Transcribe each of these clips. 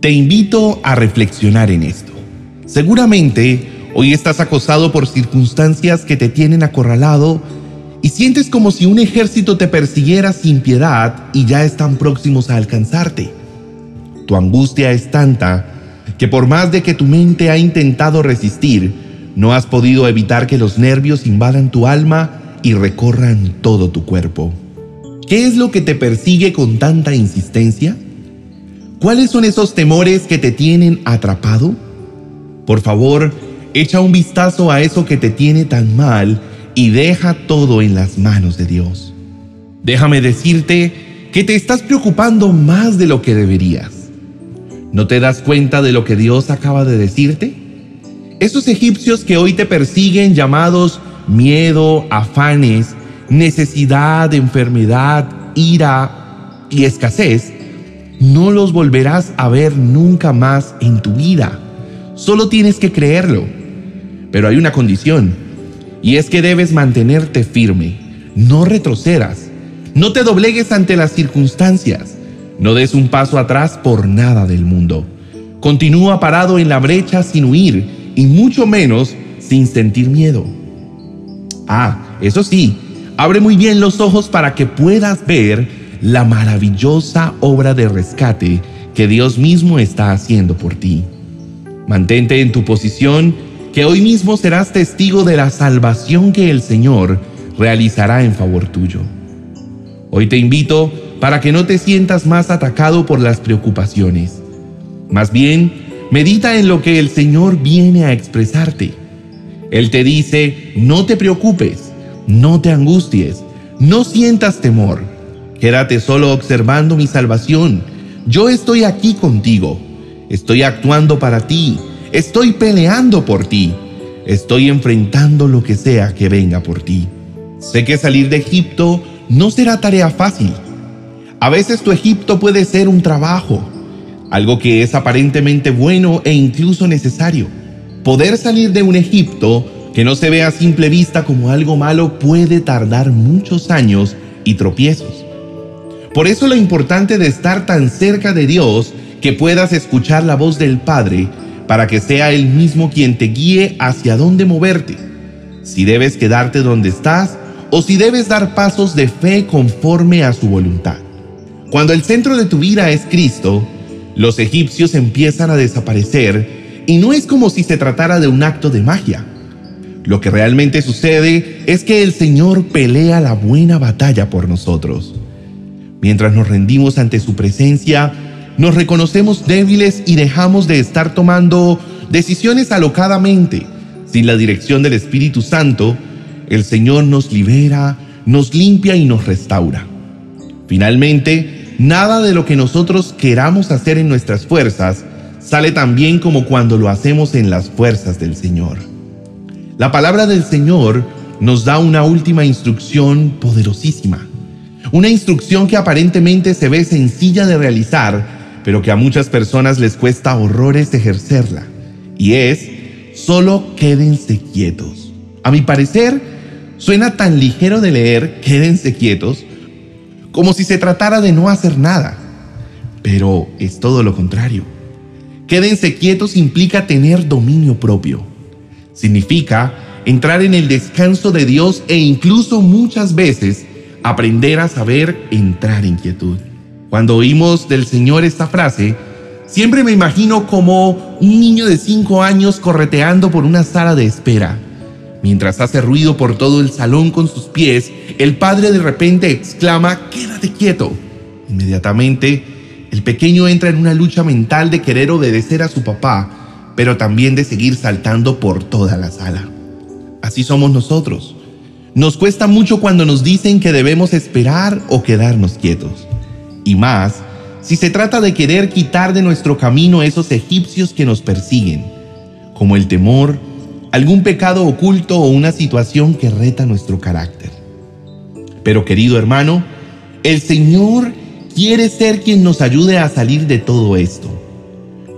Te invito a reflexionar en esto. Seguramente hoy estás acosado por circunstancias que te tienen acorralado y sientes como si un ejército te persiguiera sin piedad y ya están próximos a alcanzarte. Tu angustia es tanta que por más de que tu mente ha intentado resistir, no has podido evitar que los nervios invadan tu alma y recorran todo tu cuerpo. ¿Qué es lo que te persigue con tanta insistencia? ¿Cuáles son esos temores que te tienen atrapado? Por favor, echa un vistazo a eso que te tiene tan mal y deja todo en las manos de Dios. Déjame decirte que te estás preocupando más de lo que deberías. ¿No te das cuenta de lo que Dios acaba de decirte? Esos egipcios que hoy te persiguen llamados miedo, afanes, necesidad, enfermedad, ira y escasez, no los volverás a ver nunca más en tu vida. Solo tienes que creerlo. Pero hay una condición, y es que debes mantenerte firme, no retrocedas, no te doblegues ante las circunstancias, no des un paso atrás por nada del mundo. Continúa parado en la brecha sin huir y mucho menos sin sentir miedo. Ah, eso sí, abre muy bien los ojos para que puedas ver la maravillosa obra de rescate que Dios mismo está haciendo por ti. Mantente en tu posición, que hoy mismo serás testigo de la salvación que el Señor realizará en favor tuyo. Hoy te invito para que no te sientas más atacado por las preocupaciones. Más bien, medita en lo que el Señor viene a expresarte. Él te dice, no te preocupes, no te angusties, no sientas temor. Quédate solo observando mi salvación. Yo estoy aquí contigo. Estoy actuando para ti. Estoy peleando por ti. Estoy enfrentando lo que sea que venga por ti. Sé que salir de Egipto no será tarea fácil. A veces tu Egipto puede ser un trabajo, algo que es aparentemente bueno e incluso necesario. Poder salir de un Egipto que no se ve a simple vista como algo malo puede tardar muchos años y tropiezos. Por eso lo importante de estar tan cerca de Dios que puedas escuchar la voz del Padre para que sea Él mismo quien te guíe hacia dónde moverte, si debes quedarte donde estás o si debes dar pasos de fe conforme a su voluntad. Cuando el centro de tu vida es Cristo, los egipcios empiezan a desaparecer y no es como si se tratara de un acto de magia. Lo que realmente sucede es que el Señor pelea la buena batalla por nosotros. Mientras nos rendimos ante su presencia, nos reconocemos débiles y dejamos de estar tomando decisiones alocadamente. Sin la dirección del Espíritu Santo, el Señor nos libera, nos limpia y nos restaura. Finalmente, nada de lo que nosotros queramos hacer en nuestras fuerzas sale tan bien como cuando lo hacemos en las fuerzas del Señor. La palabra del Señor nos da una última instrucción poderosísima. Una instrucción que aparentemente se ve sencilla de realizar, pero que a muchas personas les cuesta horrores ejercerla. Y es, solo quédense quietos. A mi parecer, suena tan ligero de leer, quédense quietos, como si se tratara de no hacer nada. Pero es todo lo contrario. Quédense quietos implica tener dominio propio. Significa entrar en el descanso de Dios e incluso muchas veces aprender a saber entrar en quietud. Cuando oímos del Señor esta frase, siempre me imagino como un niño de cinco años correteando por una sala de espera. Mientras hace ruido por todo el salón con sus pies, el padre de repente exclama, quédate quieto. Inmediatamente, el pequeño entra en una lucha mental de querer obedecer a su papá, pero también de seguir saltando por toda la sala. Así somos nosotros. Nos cuesta mucho cuando nos dicen que debemos esperar o quedarnos quietos. Y más, si se trata de querer quitar de nuestro camino esos egipcios que nos persiguen, como el temor, algún pecado oculto o una situación que reta nuestro carácter. Pero querido hermano, el Señor quiere ser quien nos ayude a salir de todo esto.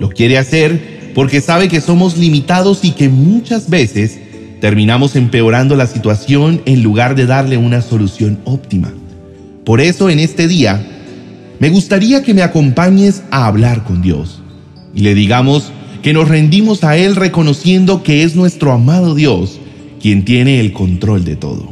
Lo quiere hacer porque sabe que somos limitados y que muchas veces terminamos empeorando la situación en lugar de darle una solución óptima. Por eso en este día me gustaría que me acompañes a hablar con Dios. y le digamos que nos rendimos a Él reconociendo que es nuestro amado Dios quien tiene el control de todo.